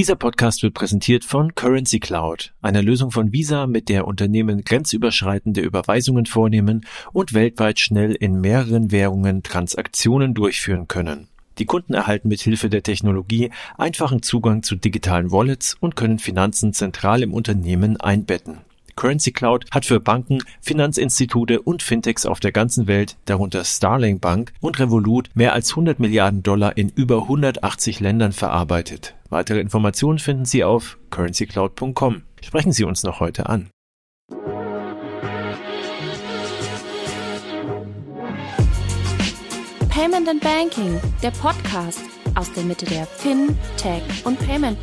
Dieser Podcast wird präsentiert von Currency Cloud, einer Lösung von Visa, mit der Unternehmen grenzüberschreitende Überweisungen vornehmen und weltweit schnell in mehreren Währungen Transaktionen durchführen können. Die Kunden erhalten mit Hilfe der Technologie einfachen Zugang zu digitalen Wallets und können Finanzen zentral im Unternehmen einbetten. Currency Cloud hat für Banken, Finanzinstitute und Fintechs auf der ganzen Welt, darunter Starling Bank und Revolut, mehr als 100 Milliarden Dollar in über 180 Ländern verarbeitet. Weitere Informationen finden Sie auf currencycloud.com. Sprechen Sie uns noch heute an. Payment and Banking, der Podcast aus der Mitte der Fin, Tech und Payment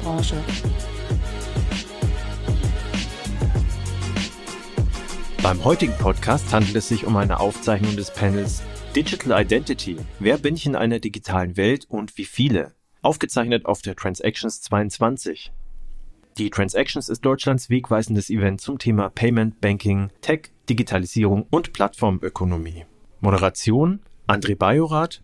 Beim heutigen Podcast handelt es sich um eine Aufzeichnung des Panels Digital Identity. Wer bin ich in einer digitalen Welt und wie viele? Aufgezeichnet auf der Transactions 22. Die Transactions ist Deutschlands wegweisendes Event zum Thema Payment, Banking, Tech, Digitalisierung und Plattformökonomie. Moderation André Bajorath,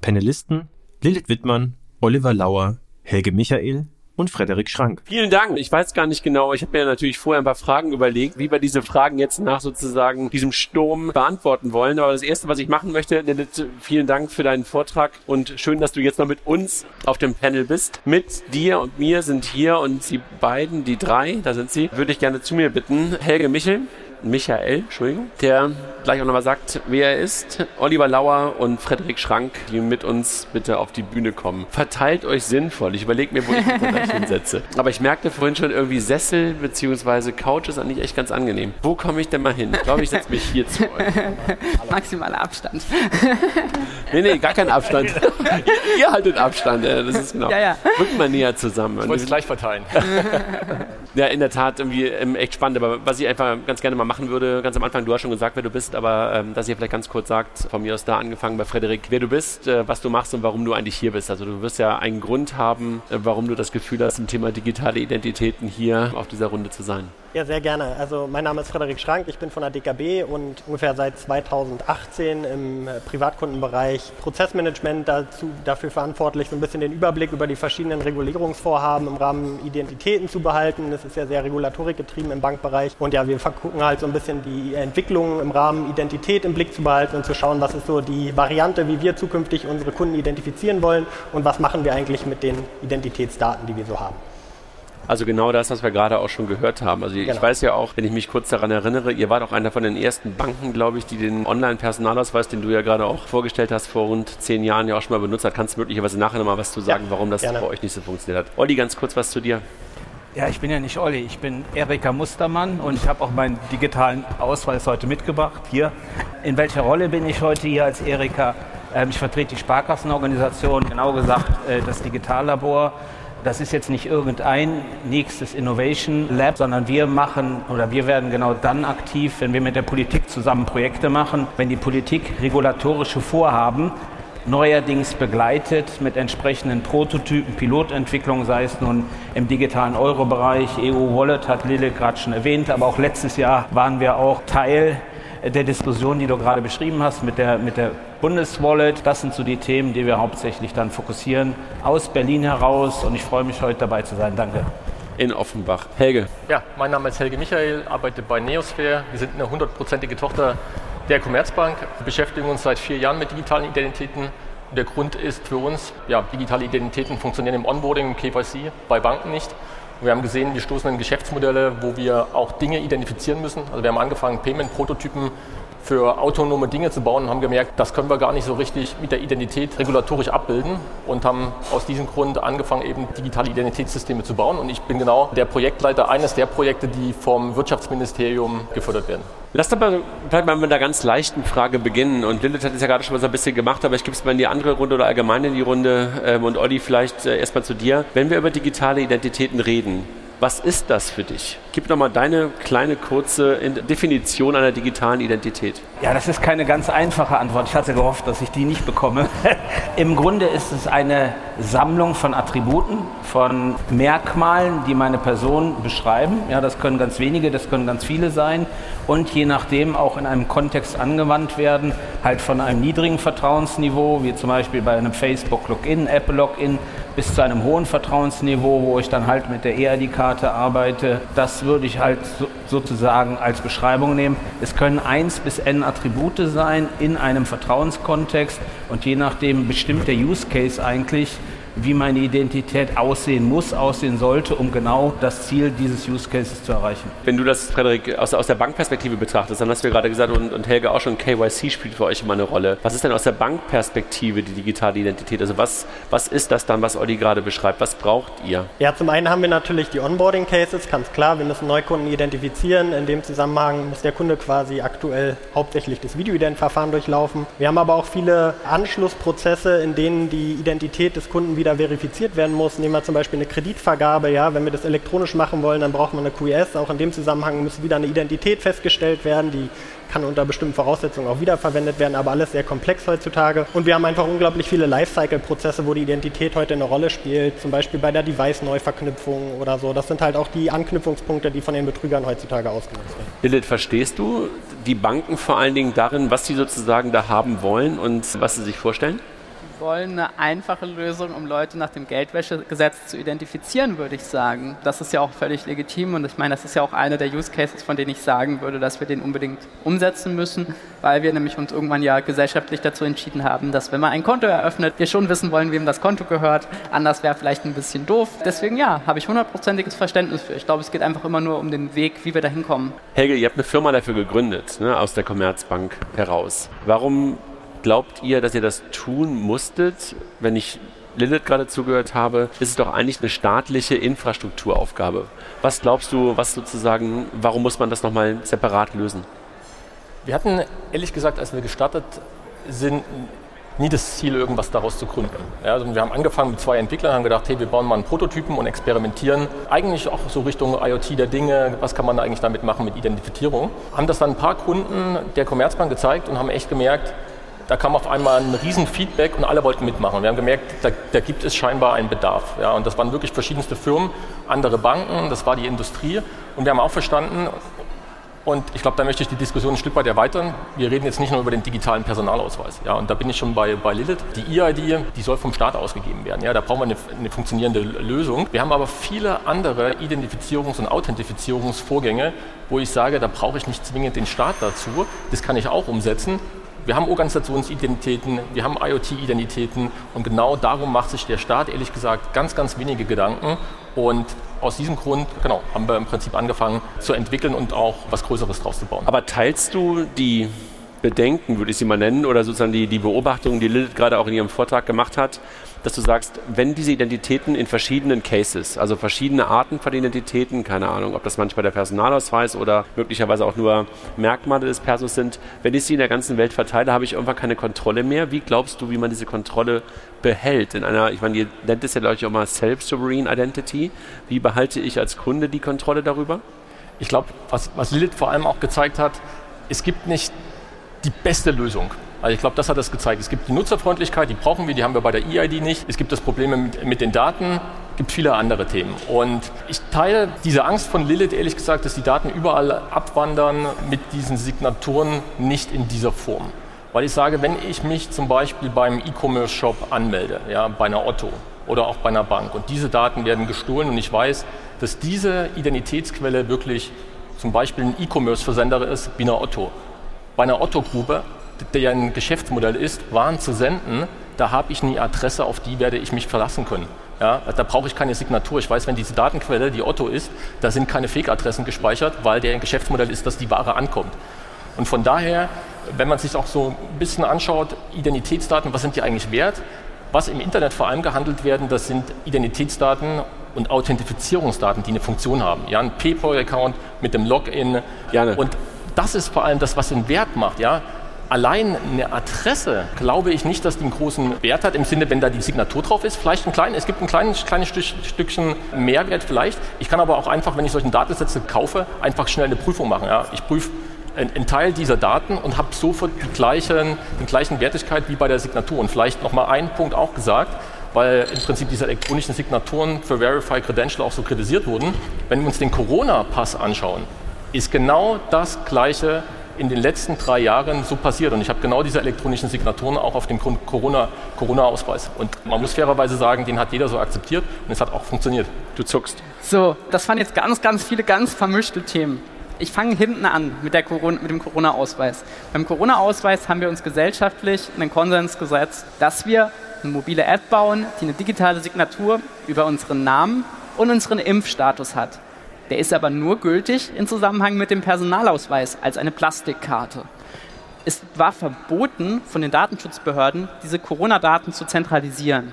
Panelisten Lilith Wittmann, Oliver Lauer, Helge Michael, und Frederik Schrank. Vielen Dank. Ich weiß gar nicht genau. Ich habe mir natürlich vorher ein paar Fragen überlegt, wie wir diese Fragen jetzt nach sozusagen diesem Sturm beantworten wollen. Aber das Erste, was ich machen möchte, Lilith, vielen Dank für deinen Vortrag und schön, dass du jetzt noch mit uns auf dem Panel bist. Mit dir und mir sind hier und die beiden, die drei, da sind sie, würde ich gerne zu mir bitten. Helge Michel, Michael, Entschuldigung, der gleich auch nochmal sagt, wer er ist. Oliver Lauer und Frederik Schrank, die mit uns bitte auf die Bühne kommen. Verteilt euch sinnvoll. Ich überlege mir, wo ich mich gleich hinsetze. Aber ich merkte vorhin schon irgendwie Sessel bzw. Couch ist eigentlich echt ganz angenehm. Wo komme ich denn mal hin? Ich glaube, ich setze mich hier zu euch. Maximaler Abstand. nee, nee, gar kein Abstand. ihr, ihr, haltet Abstand. Das ist genau. Ja, ja. Rücken mal näher zusammen. Ich wollte es gleich verteilen. ja, in der Tat irgendwie ähm, echt spannend. Aber was ich einfach ganz gerne mal machen würde, ganz am Anfang, du hast schon gesagt, wer du bist, aber ähm, dass ihr vielleicht ganz kurz sagt, von mir aus da angefangen bei Frederik, wer du bist, äh, was du machst und warum du eigentlich hier bist. Also du wirst ja einen Grund haben, äh, warum du das Gefühl hast, im Thema digitale Identitäten hier auf dieser Runde zu sein. Ja, sehr gerne. Also mein Name ist Frederik Schrank, ich bin von der DKB und ungefähr seit 2018 im äh, Privatkundenbereich Prozessmanagement dazu, dafür verantwortlich, so ein bisschen den Überblick über die verschiedenen Regulierungsvorhaben im Rahmen Identitäten zu behalten. Das ist ja sehr regulatorikgetrieben im Bankbereich. Und ja, wir gucken halt so ein bisschen die Entwicklungen im Rahmen Identität im Blick zu behalten und zu schauen, was ist so die Variante, wie wir zukünftig unsere Kunden identifizieren wollen und was machen wir eigentlich mit den Identitätsdaten, die wir so haben. Also genau das, was wir gerade auch schon gehört haben. Also genau. ich weiß ja auch, wenn ich mich kurz daran erinnere, ihr wart auch einer von den ersten Banken, glaube ich, die den Online-Personalausweis, den du ja gerade auch vorgestellt hast, vor rund zehn Jahren ja auch schon mal benutzt hat. Kannst du möglicherweise nachher nochmal was zu sagen, ja, warum das gerne. bei euch nicht so funktioniert hat. Olli, ganz kurz was zu dir. Ja, ich bin ja nicht Olli, ich bin Erika Mustermann und ich habe auch meinen digitalen Ausweis heute mitgebracht. Hier. In welcher Rolle bin ich heute hier als Erika? Ähm, ich vertrete die Sparkassenorganisation, genau gesagt äh, das Digitallabor das ist jetzt nicht irgendein nächstes Innovation Lab, sondern wir machen oder wir werden genau dann aktiv, wenn wir mit der Politik zusammen Projekte machen, wenn die Politik regulatorische Vorhaben neuerdings begleitet mit entsprechenden Prototypen, Pilotentwicklungen, sei es nun im digitalen Euro-Bereich, EU-Wallet hat Lille gerade schon erwähnt, aber auch letztes Jahr waren wir auch Teil der Diskussion, die du gerade beschrieben hast mit der, mit der Bundeswallet. Das sind so die Themen, die wir hauptsächlich dann fokussieren aus Berlin heraus und ich freue mich heute dabei zu sein. Danke. In Offenbach. Helge. Ja, mein Name ist Helge Michael, arbeite bei Neosphere. Wir sind eine hundertprozentige Tochter der Commerzbank, beschäftigen uns seit vier Jahren mit digitalen Identitäten. Der Grund ist für uns, ja, digitale Identitäten funktionieren im Onboarding, im KYC, bei Banken nicht. Wir haben gesehen, wir stoßen in Geschäftsmodelle, wo wir auch Dinge identifizieren müssen. Also wir haben angefangen, Payment-Prototypen für autonome Dinge zu bauen und haben gemerkt, das können wir gar nicht so richtig mit der Identität regulatorisch abbilden und haben aus diesem Grund angefangen, eben digitale Identitätssysteme zu bauen. Und ich bin genau der Projektleiter eines der Projekte, die vom Wirtschaftsministerium gefördert werden. Lass mal vielleicht mal mit einer ganz leichten Frage beginnen. Und Lilith hat es ja gerade schon mal so ein bisschen gemacht, aber ich gebe es mal in die andere Runde oder allgemein in die Runde. Ähm, und Olli, vielleicht äh, erstmal zu dir. Wenn wir über digitale Identitäten reden, was ist das für dich? Gib doch mal deine kleine kurze Definition einer digitalen Identität. Ja, das ist keine ganz einfache Antwort. Ich hatte gehofft, dass ich die nicht bekomme. Im Grunde ist es eine Sammlung von Attributen, von Merkmalen, die meine Person beschreiben. Ja, das können ganz wenige, das können ganz viele sein und je nachdem auch in einem Kontext angewandt werden, halt von einem niedrigen Vertrauensniveau, wie zum Beispiel bei einem Facebook-Login, Apple-Login, bis zu einem hohen Vertrauensniveau, wo ich dann halt mit der EID-Karte arbeite. Das würde ich halt so, sozusagen als Beschreibung nehmen. Es können eins bis n Attribute sein in einem Vertrauenskontext und je nachdem bestimmt der Use Case eigentlich, wie meine Identität aussehen muss, aussehen sollte, um genau das Ziel dieses Use Cases zu erreichen. Wenn du das, Frederik, aus, aus der Bankperspektive betrachtest, dann hast du ja gerade gesagt, und, und Helge auch schon, KYC spielt für euch immer eine Rolle. Was ist denn aus der Bankperspektive die digitale Identität? Also was, was ist das dann, was Olli gerade beschreibt? Was braucht ihr? Ja, zum einen haben wir natürlich die Onboarding-Cases, ganz klar. Wir müssen Neukunden identifizieren. In dem Zusammenhang muss der Kunde quasi aktuell hauptsächlich das Videoident-Verfahren durchlaufen. Wir haben aber auch viele Anschlussprozesse, in denen die Identität des Kunden wieder wieder verifiziert werden muss. Nehmen wir zum Beispiel eine Kreditvergabe. Ja, wenn wir das elektronisch machen wollen, dann braucht man eine QS. Auch in dem Zusammenhang muss wieder eine Identität festgestellt werden, die kann unter bestimmten Voraussetzungen auch wiederverwendet werden, aber alles sehr komplex heutzutage. Und wir haben einfach unglaublich viele Lifecycle-Prozesse, wo die Identität heute eine Rolle spielt, zum Beispiel bei der Device-Neuverknüpfung oder so. Das sind halt auch die Anknüpfungspunkte, die von den Betrügern heutzutage ausgenutzt werden. Lilith, verstehst du die Banken vor allen Dingen darin, was sie sozusagen da haben wollen und was sie sich vorstellen? Wollen eine einfache Lösung, um Leute nach dem Geldwäschegesetz zu identifizieren, würde ich sagen. Das ist ja auch völlig legitim und ich meine, das ist ja auch einer der Use Cases, von denen ich sagen würde, dass wir den unbedingt umsetzen müssen, weil wir nämlich uns irgendwann ja gesellschaftlich dazu entschieden haben, dass wenn man ein Konto eröffnet, wir schon wissen wollen, wem das Konto gehört. Anders wäre vielleicht ein bisschen doof. Deswegen ja, habe ich hundertprozentiges Verständnis für. Ich glaube, es geht einfach immer nur um den Weg, wie wir da hinkommen. Helge, ihr habt eine Firma dafür gegründet, ne, aus der Commerzbank heraus. Warum glaubt ihr, dass ihr das tun musstet? Wenn ich Lilith gerade zugehört habe, ist es doch eigentlich eine staatliche Infrastrukturaufgabe. Was glaubst du, was sozusagen, warum muss man das nochmal separat lösen? Wir hatten ehrlich gesagt, als wir gestartet sind, nie das Ziel, irgendwas daraus zu gründen. Ja, also wir haben angefangen mit zwei Entwicklern, haben gedacht, hey, wir bauen mal einen Prototypen und experimentieren. Eigentlich auch so Richtung IoT der Dinge, was kann man eigentlich damit machen mit Identifizierung. Haben das dann ein paar Kunden der Commerzbank gezeigt und haben echt gemerkt, da kam auf einmal ein Riesenfeedback und alle wollten mitmachen. Wir haben gemerkt, da, da, gibt es scheinbar einen Bedarf. Ja, und das waren wirklich verschiedenste Firmen, andere Banken, das war die Industrie. Und wir haben auch verstanden, und ich glaube, da möchte ich die Diskussion ein Stück weit erweitern. Wir reden jetzt nicht nur über den digitalen Personalausweis. Ja, und da bin ich schon bei, bei Lilith. Die EID, die soll vom Staat ausgegeben werden. Ja, da brauchen wir eine, eine funktionierende Lösung. Wir haben aber viele andere Identifizierungs- und Authentifizierungsvorgänge, wo ich sage, da brauche ich nicht zwingend den Staat dazu. Das kann ich auch umsetzen. Wir haben Organisationsidentitäten, wir haben IoT-Identitäten und genau darum macht sich der Staat ehrlich gesagt ganz, ganz wenige Gedanken. Und aus diesem Grund, genau, haben wir im Prinzip angefangen zu entwickeln und auch was Größeres draus zu bauen. Aber teilst du die Bedenken, würde ich sie mal nennen, oder sozusagen die, die Beobachtungen, die Lilith gerade auch in ihrem Vortrag gemacht hat, dass du sagst, wenn diese Identitäten in verschiedenen Cases, also verschiedene Arten von Identitäten, keine Ahnung, ob das manchmal der Personalausweis oder möglicherweise auch nur Merkmale des Persos sind, wenn ich sie in der ganzen Welt verteile, habe ich irgendwann keine Kontrolle mehr. Wie glaubst du, wie man diese Kontrolle behält? In einer, ich meine, ihr nennt es ja, glaube ich, auch mal Self-Sovereign Identity. Wie behalte ich als Kunde die Kontrolle darüber? Ich glaube, was, was Lilith vor allem auch gezeigt hat, es gibt nicht die beste Lösung. Also ich glaube, das hat das gezeigt. Es gibt die Nutzerfreundlichkeit, die brauchen wir, die haben wir bei der EID nicht. Es gibt das Problem mit, mit den Daten, es gibt viele andere Themen. Und ich teile diese Angst von Lilith, ehrlich gesagt, dass die Daten überall abwandern mit diesen Signaturen nicht in dieser Form. Weil ich sage, wenn ich mich zum Beispiel beim E-Commerce-Shop anmelde, ja, bei einer Otto oder auch bei einer Bank und diese Daten werden gestohlen und ich weiß, dass diese Identitätsquelle wirklich zum Beispiel ein E-Commerce-Versender ist wie eine Otto. Bei einer Otto-Grube der ja ein Geschäftsmodell ist, Waren zu senden, da habe ich eine Adresse, auf die werde ich mich verlassen können. Ja, da brauche ich keine Signatur. Ich weiß, wenn diese Datenquelle die Otto ist, da sind keine Fake-Adressen gespeichert, weil der ein Geschäftsmodell ist, dass die Ware ankommt. Und von daher, wenn man sich auch so ein bisschen anschaut, Identitätsdaten, was sind die eigentlich wert? Was im Internet vor allem gehandelt werden, das sind Identitätsdaten und Authentifizierungsdaten, die eine Funktion haben. Ja, ein PayPal-Account mit dem Login. Gerne. Und das ist vor allem das, was den Wert macht. Ja? allein eine Adresse glaube ich nicht, dass die einen großen Wert hat, im Sinne, wenn da die Signatur drauf ist. Vielleicht ein kleines, es gibt ein kleines, kleines Stückchen Mehrwert vielleicht. Ich kann aber auch einfach, wenn ich solche Datensätze kaufe, einfach schnell eine Prüfung machen. Ja. Ich prüfe einen Teil dieser Daten und habe sofort die gleichen, die gleichen Wertigkeit wie bei der Signatur. Und vielleicht nochmal einen Punkt auch gesagt, weil im Prinzip diese elektronischen Signaturen für Verify Credential auch so kritisiert wurden. Wenn wir uns den Corona-Pass anschauen, ist genau das gleiche in den letzten drei Jahren so passiert. Und ich habe genau diese elektronischen Signaturen auch auf dem Corona-Ausweis. und man muss fairerweise sagen, den hat jeder so akzeptiert und es hat auch funktioniert. Du zuckst. So, das waren jetzt ganz, ganz viele ganz vermischte Themen. Ich fange hinten an mit, der Corona, mit dem Corona-Ausweis. Beim Corona-Ausweis haben wir uns gesellschaftlich einen Konsens gesetzt, dass wir eine mobile App bauen, die eine digitale Signatur über unseren Namen und unseren Impfstatus hat. Der ist aber nur gültig im Zusammenhang mit dem Personalausweis als eine Plastikkarte. Es war verboten von den Datenschutzbehörden, diese Corona-Daten zu zentralisieren.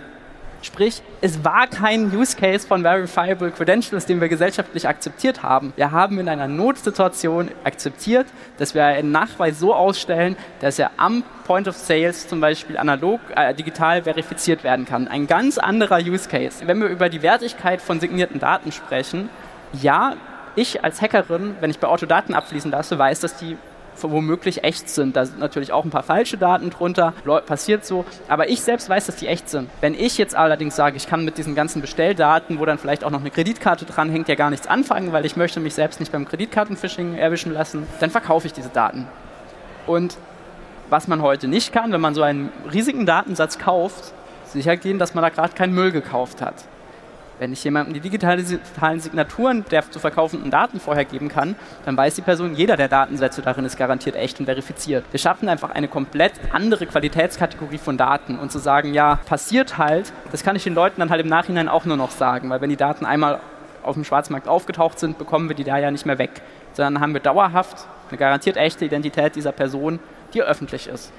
Sprich, es war kein Use Case von Verifiable Credentials, den wir gesellschaftlich akzeptiert haben. Wir haben in einer Notsituation akzeptiert, dass wir einen Nachweis so ausstellen, dass er am Point of Sales zum Beispiel analog, äh, digital verifiziert werden kann. Ein ganz anderer Use Case. Wenn wir über die Wertigkeit von signierten Daten sprechen, ja, ich als Hackerin, wenn ich bei Auto Daten abfließen lasse, weiß, dass die womöglich echt sind. Da sind natürlich auch ein paar falsche Daten drunter, passiert so. Aber ich selbst weiß, dass die echt sind. Wenn ich jetzt allerdings sage, ich kann mit diesen ganzen Bestelldaten, wo dann vielleicht auch noch eine Kreditkarte dranhängt, ja gar nichts anfangen, weil ich möchte mich selbst nicht beim Kreditkartenphishing erwischen lassen, dann verkaufe ich diese Daten. Und was man heute nicht kann, wenn man so einen riesigen Datensatz kauft, sicher gehen, dass man da gerade keinen Müll gekauft hat. Wenn ich jemandem die digitalen Signaturen der zu verkaufenden Daten vorher geben kann, dann weiß die Person, jeder der Datensätze darin ist garantiert echt und verifiziert. Wir schaffen einfach eine komplett andere Qualitätskategorie von Daten und zu sagen, ja, passiert halt, das kann ich den Leuten dann halt im Nachhinein auch nur noch sagen, weil wenn die Daten einmal auf dem Schwarzmarkt aufgetaucht sind, bekommen wir die da ja nicht mehr weg, sondern haben wir dauerhaft eine garantiert echte Identität dieser Person, die öffentlich ist.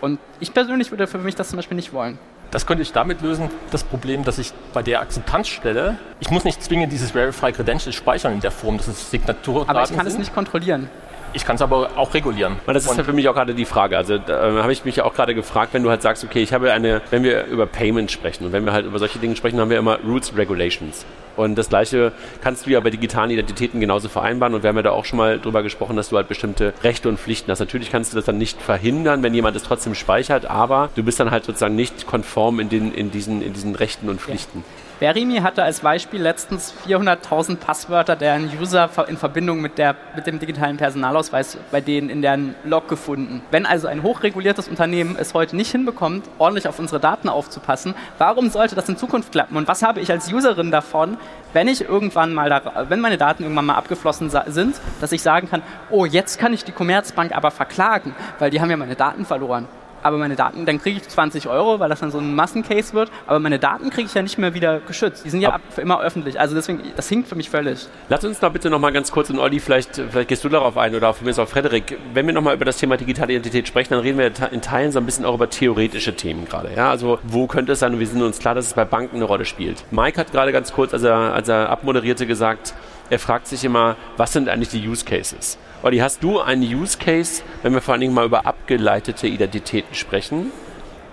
Und ich persönlich würde für mich das zum Beispiel nicht wollen. Das könnte ich damit lösen, das Problem, dass ich bei der Akzeptanzstelle, ich muss nicht zwingend dieses Verify Credential speichern in der Form, dass es Signaturdaten Aber ich kann sind. es nicht kontrollieren. Ich kann es aber auch regulieren. Weil das ist ja für mich auch gerade die Frage. Also da äh, habe ich mich auch gerade gefragt, wenn du halt sagst, okay, ich habe eine, wenn wir über Payment sprechen und wenn wir halt über solche Dinge sprechen, haben wir immer Rules Regulations. Und das gleiche kannst du ja bei digitalen Identitäten genauso vereinbaren. Und wir haben ja da auch schon mal drüber gesprochen, dass du halt bestimmte Rechte und Pflichten hast. Natürlich kannst du das dann nicht verhindern, wenn jemand es trotzdem speichert, aber du bist dann halt sozusagen nicht konform in, den, in, diesen, in diesen Rechten und Pflichten. Ja. Berimi hatte als Beispiel letztens 400.000 Passwörter der User in Verbindung mit, der, mit dem digitalen Personalausweis bei denen in deren Log gefunden. Wenn also ein hochreguliertes Unternehmen es heute nicht hinbekommt, ordentlich auf unsere Daten aufzupassen, warum sollte das in Zukunft klappen? Und was habe ich als Userin davon, wenn ich irgendwann mal, da, wenn meine Daten irgendwann mal abgeflossen sind, dass ich sagen kann, oh, jetzt kann ich die Commerzbank aber verklagen, weil die haben ja meine Daten verloren aber meine Daten, dann kriege ich 20 Euro, weil das dann so ein Massencase wird, aber meine Daten kriege ich ja nicht mehr wieder geschützt. Die sind ja ab, für immer öffentlich. Also deswegen, das hinkt für mich völlig. Lass uns da bitte nochmal ganz kurz, und Olli, vielleicht, vielleicht gehst du darauf ein oder für mich auch Frederik, wenn wir nochmal über das Thema digitale Identität sprechen, dann reden wir in Teilen so ein bisschen auch über theoretische Themen gerade. Ja? Also wo könnte es sein, und wir sind uns klar, dass es bei Banken eine Rolle spielt. Mike hat gerade ganz kurz, als er, als er abmoderierte, gesagt, er fragt sich immer, was sind eigentlich die Use Cases? Olli, hast du einen Use Case, wenn wir vor allen Dingen mal über abgeleitete Identitäten sprechen,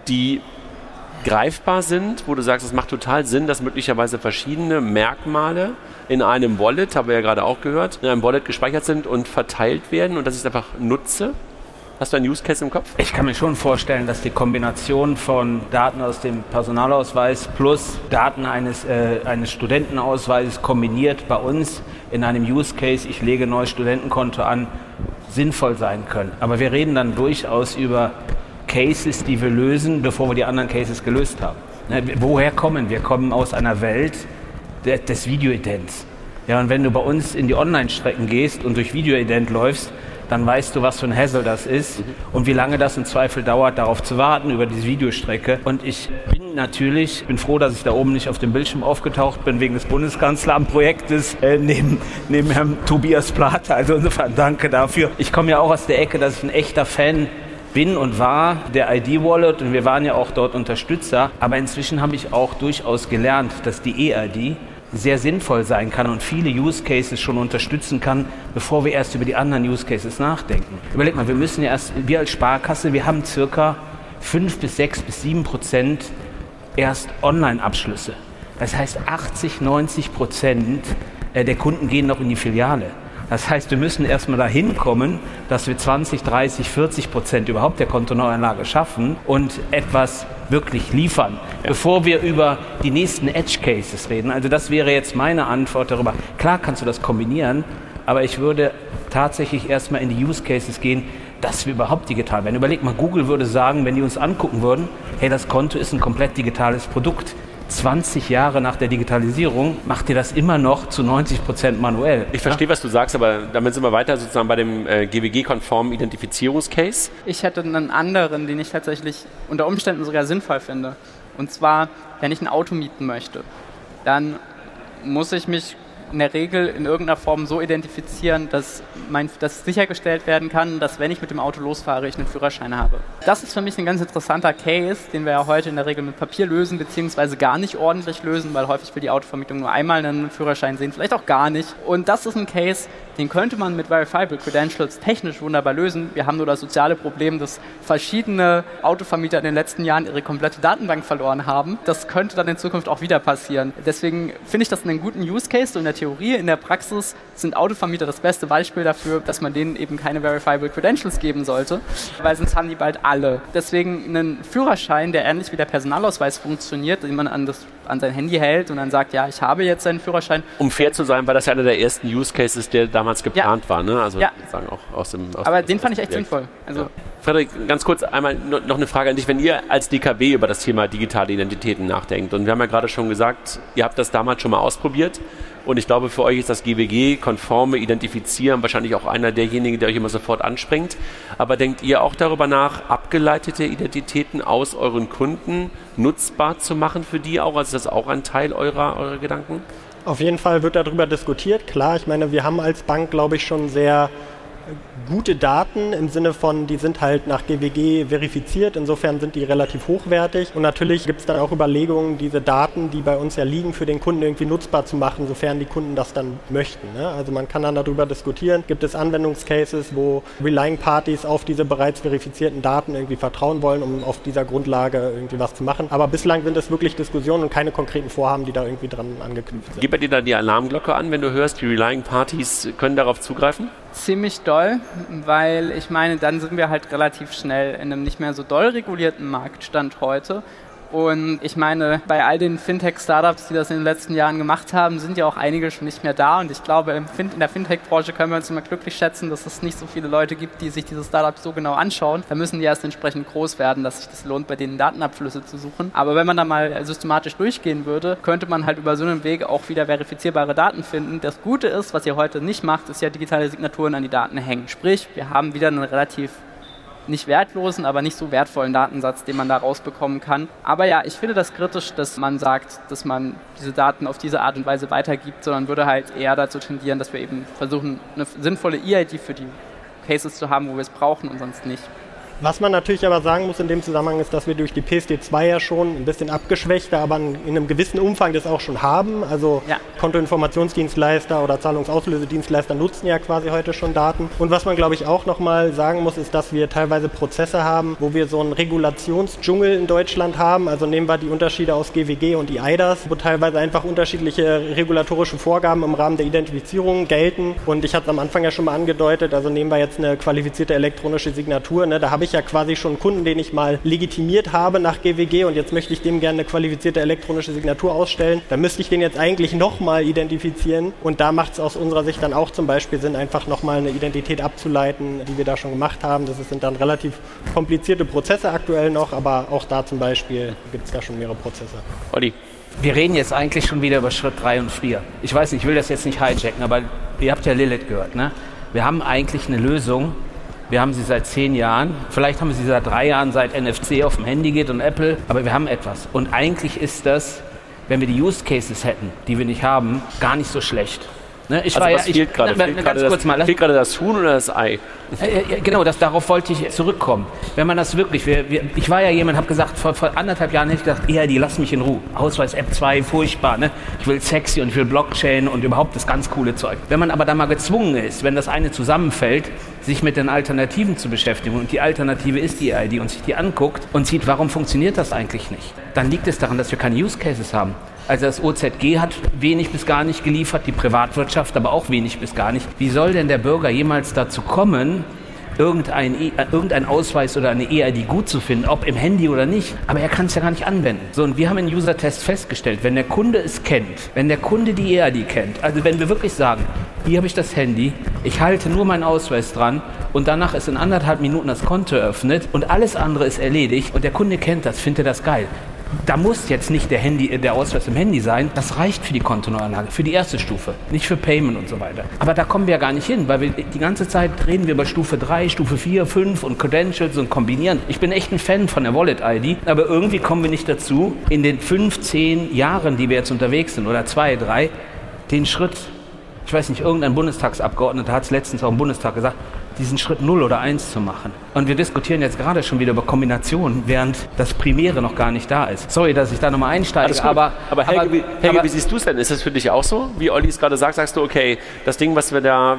die greifbar sind, wo du sagst, es macht total Sinn, dass möglicherweise verschiedene Merkmale in einem Wallet, haben wir ja gerade auch gehört, in einem Wallet gespeichert sind und verteilt werden und dass ich es einfach nutze? Hast du einen Use Case im Kopf? Ich kann mir schon vorstellen, dass die Kombination von Daten aus dem Personalausweis plus Daten eines, äh, eines Studentenausweises kombiniert bei uns in einem Use Case, ich lege neues Studentenkonto an, sinnvoll sein können. Aber wir reden dann durchaus über Cases, die wir lösen, bevor wir die anderen Cases gelöst haben. Ne, woher kommen wir? kommen aus einer Welt des Videoidents. Ja, und wenn du bei uns in die Online-Strecken gehst und durch Videoident läufst, dann weißt du, was für ein Hassel das ist mhm. und wie lange das im Zweifel dauert, darauf zu warten über diese Videostrecke. Und ich bin natürlich, bin froh, dass ich da oben nicht auf dem Bildschirm aufgetaucht bin wegen des Bundeskanzleramtprojektes äh, neben, neben Herrn Tobias Plater. Also insofern danke dafür. Ich komme ja auch aus der Ecke, dass ich ein echter Fan bin und war der ID-Wallet und wir waren ja auch dort Unterstützer. Aber inzwischen habe ich auch durchaus gelernt, dass die EID sehr sinnvoll sein kann und viele Use Cases schon unterstützen kann, bevor wir erst über die anderen Use Cases nachdenken. Überleg mal, wir müssen ja erst, wir als Sparkasse, wir haben circa 5 bis 6 bis 7 Prozent erst Online-Abschlüsse. Das heißt, 80, 90 Prozent äh, der Kunden gehen noch in die Filiale. Das heißt, wir müssen erstmal dahin kommen, dass wir 20, 30, 40 Prozent überhaupt der Kontoneuanlage schaffen und etwas wirklich liefern, ja. bevor wir über die nächsten Edge Cases reden. Also das wäre jetzt meine Antwort darüber. Klar kannst du das kombinieren, aber ich würde tatsächlich erstmal in die Use Cases gehen, dass wir überhaupt digital werden. Überleg mal, Google würde sagen, wenn die uns angucken würden, hey, das Konto ist ein komplett digitales Produkt. 20 Jahre nach der Digitalisierung macht ihr das immer noch zu 90 Prozent manuell. Ich verstehe, was du sagst, aber damit sind wir weiter sozusagen bei dem äh, GWG-konformen Identifizierungscase. Ich hätte einen anderen, den ich tatsächlich unter Umständen sogar sinnvoll finde. Und zwar, wenn ich ein Auto mieten möchte, dann muss ich mich in der Regel in irgendeiner Form so identifizieren, dass, mein, dass sichergestellt werden kann, dass wenn ich mit dem Auto losfahre, ich einen Führerschein habe. Das ist für mich ein ganz interessanter Case, den wir ja heute in der Regel mit Papier lösen, beziehungsweise gar nicht ordentlich lösen, weil häufig will die Autovermietung nur einmal einen Führerschein sehen, vielleicht auch gar nicht. Und das ist ein Case, den könnte man mit Verifiable Credentials technisch wunderbar lösen. Wir haben nur das soziale Problem, dass verschiedene Autovermieter in den letzten Jahren ihre komplette Datenbank verloren haben. Das könnte dann in Zukunft auch wieder passieren. Deswegen finde ich das einen guten Use Case. So in der Theorie, in der Praxis sind Autovermieter das beste Beispiel dafür, dass man denen eben keine Verifiable Credentials geben sollte, weil sonst haben die bald alle. Deswegen einen Führerschein, der ähnlich wie der Personalausweis funktioniert, den man an, das, an sein Handy hält und dann sagt, ja, ich habe jetzt einen Führerschein. Um fair zu sein, war das ja einer der ersten Use Cases, der damals geplant ja. war. Ne? Also ja. sagen auch aus dem. Aus Aber den fand ich echt sinnvoll. Also ja. Frederik, ganz kurz einmal noch eine Frage an dich. Wenn ihr als DKB über das Thema digitale Identitäten nachdenkt, und wir haben ja gerade schon gesagt, ihr habt das damals schon mal ausprobiert. Und ich glaube, für euch ist das GWG-konforme Identifizieren wahrscheinlich auch einer derjenigen, der euch immer sofort anspringt. Aber denkt ihr auch darüber nach, abgeleitete Identitäten aus euren Kunden nutzbar zu machen für die auch? Also ist das auch ein Teil eurer, eurer Gedanken? Auf jeden Fall wird darüber diskutiert. Klar, ich meine, wir haben als Bank, glaube ich, schon sehr gute Daten im Sinne von, die sind halt nach GWG verifiziert, insofern sind die relativ hochwertig. Und natürlich gibt es dann auch Überlegungen, diese Daten, die bei uns ja liegen, für den Kunden irgendwie nutzbar zu machen, sofern die Kunden das dann möchten. Ne? Also man kann dann darüber diskutieren, gibt es Anwendungscases, wo Relying Parties auf diese bereits verifizierten Daten irgendwie vertrauen wollen, um auf dieser Grundlage irgendwie was zu machen. Aber bislang sind es wirklich Diskussionen und keine konkreten Vorhaben, die da irgendwie dran angeknüpft sind. Gib bei dir da die Alarmglocke an, wenn du hörst, die Relying Parties können darauf zugreifen? Ziemlich doll, weil ich meine, dann sind wir halt relativ schnell in einem nicht mehr so doll regulierten Marktstand heute und ich meine, bei all den Fintech-Startups, die das in den letzten Jahren gemacht haben, sind ja auch einige schon nicht mehr da. Und ich glaube, in der Fintech-Branche können wir uns immer glücklich schätzen, dass es nicht so viele Leute gibt, die sich diese Startups so genau anschauen. Da müssen die erst entsprechend groß werden, dass sich das lohnt, bei denen Datenabflüsse zu suchen. Aber wenn man da mal systematisch durchgehen würde, könnte man halt über so einen Weg auch wieder verifizierbare Daten finden. Das Gute ist, was ihr heute nicht macht, ist ja digitale Signaturen an die Daten hängen. Sprich, wir haben wieder einen relativ nicht wertlosen, aber nicht so wertvollen Datensatz, den man da rausbekommen kann. Aber ja, ich finde das kritisch, dass man sagt, dass man diese Daten auf diese Art und Weise weitergibt, sondern würde halt eher dazu tendieren, dass wir eben versuchen, eine sinnvolle EID für die Cases zu haben, wo wir es brauchen und sonst nicht. Was man natürlich aber sagen muss in dem Zusammenhang ist, dass wir durch die PSD2 ja schon ein bisschen abgeschwächter, aber in einem gewissen Umfang das auch schon haben. Also ja. Kontoinformationsdienstleister oder Zahlungsauslösedienstleister nutzen ja quasi heute schon Daten. Und was man, glaube ich, auch nochmal sagen muss, ist, dass wir teilweise Prozesse haben, wo wir so einen Regulationsdschungel in Deutschland haben. Also nehmen wir die Unterschiede aus GWG und IDAS, wo teilweise einfach unterschiedliche regulatorische Vorgaben im Rahmen der Identifizierung gelten. Und ich hatte es am Anfang ja schon mal angedeutet, also nehmen wir jetzt eine qualifizierte elektronische Signatur, ne, da habe ich ich ja quasi schon einen Kunden, den ich mal legitimiert habe nach GWG und jetzt möchte ich dem gerne eine qualifizierte elektronische Signatur ausstellen. Dann müsste ich den jetzt eigentlich nochmal identifizieren und da macht es aus unserer Sicht dann auch zum Beispiel Sinn, einfach nochmal eine Identität abzuleiten, die wir da schon gemacht haben. Das sind dann relativ komplizierte Prozesse aktuell noch, aber auch da zum Beispiel gibt es da schon mehrere Prozesse. Olli. Wir reden jetzt eigentlich schon wieder über Schritt 3 und 4. Ich weiß nicht, ich will das jetzt nicht hijacken, aber ihr habt ja Lilith gehört. Ne? Wir haben eigentlich eine Lösung, wir haben sie seit zehn Jahren. Vielleicht haben wir sie seit drei Jahren, seit NFC auf dem Handy geht und Apple. Aber wir haben etwas. Und eigentlich ist das, wenn wir die Use Cases hätten, die wir nicht haben, gar nicht so schlecht. Ne? Ich also was ja, fehlt gerade? Fehlt gerade das, das Huhn oder das Ei? Äh, äh, genau, das, darauf wollte ich zurückkommen. Wenn man das wirklich, wir, wir, ich war ja jemand, habe gesagt, vor, vor anderthalb Jahren hätte ich gedacht, eher die lass mich in Ruhe. Ausweis App 2, furchtbar, ne? Ich will sexy und ich will Blockchain und überhaupt das ganz coole Zeug. Wenn man aber da mal gezwungen ist, wenn das eine zusammenfällt, sich mit den Alternativen zu beschäftigen und die Alternative ist die ID und sich die anguckt und sieht, warum funktioniert das eigentlich nicht, dann liegt es daran, dass wir keine Use Cases haben. Also das OZG hat wenig bis gar nicht geliefert, die Privatwirtschaft aber auch wenig bis gar nicht. Wie soll denn der Bürger jemals dazu kommen, irgendein, e irgendein Ausweis oder eine EID gut zu finden, ob im Handy oder nicht. Aber er kann es ja gar nicht anwenden. So, und wir haben im User-Test festgestellt, wenn der Kunde es kennt, wenn der Kunde die EID kennt, also wenn wir wirklich sagen, Hier habe ich das Handy, ich halte nur meinen Ausweis dran und danach ist in anderthalb Minuten das Konto eröffnet und alles andere ist erledigt und der Kunde kennt das, findet das geil. Da muss jetzt nicht der, Handy, der Ausweis im Handy sein. Das reicht für die Kontoneuanlage, für die erste Stufe, nicht für Payment und so weiter. Aber da kommen wir ja gar nicht hin, weil wir die ganze Zeit reden wir über Stufe 3, Stufe 4, 5 und Credentials und kombinieren. Ich bin echt ein Fan von der Wallet-ID, aber irgendwie kommen wir nicht dazu, in den 15 Jahren, die wir jetzt unterwegs sind, oder zwei, drei, den Schritt, ich weiß nicht, irgendein Bundestagsabgeordneter hat es letztens auch im Bundestag gesagt, diesen Schritt 0 oder 1 zu machen. Und wir diskutieren jetzt gerade schon wieder über Kombinationen, während das Primäre noch gar nicht da ist. Sorry, dass ich da nochmal einsteige, aber... Aber Helge, aber, wie, Helge aber, wie siehst du es denn? Ist das für dich auch so? Wie Olli es gerade sagt, sagst du, okay, das Ding, was wir da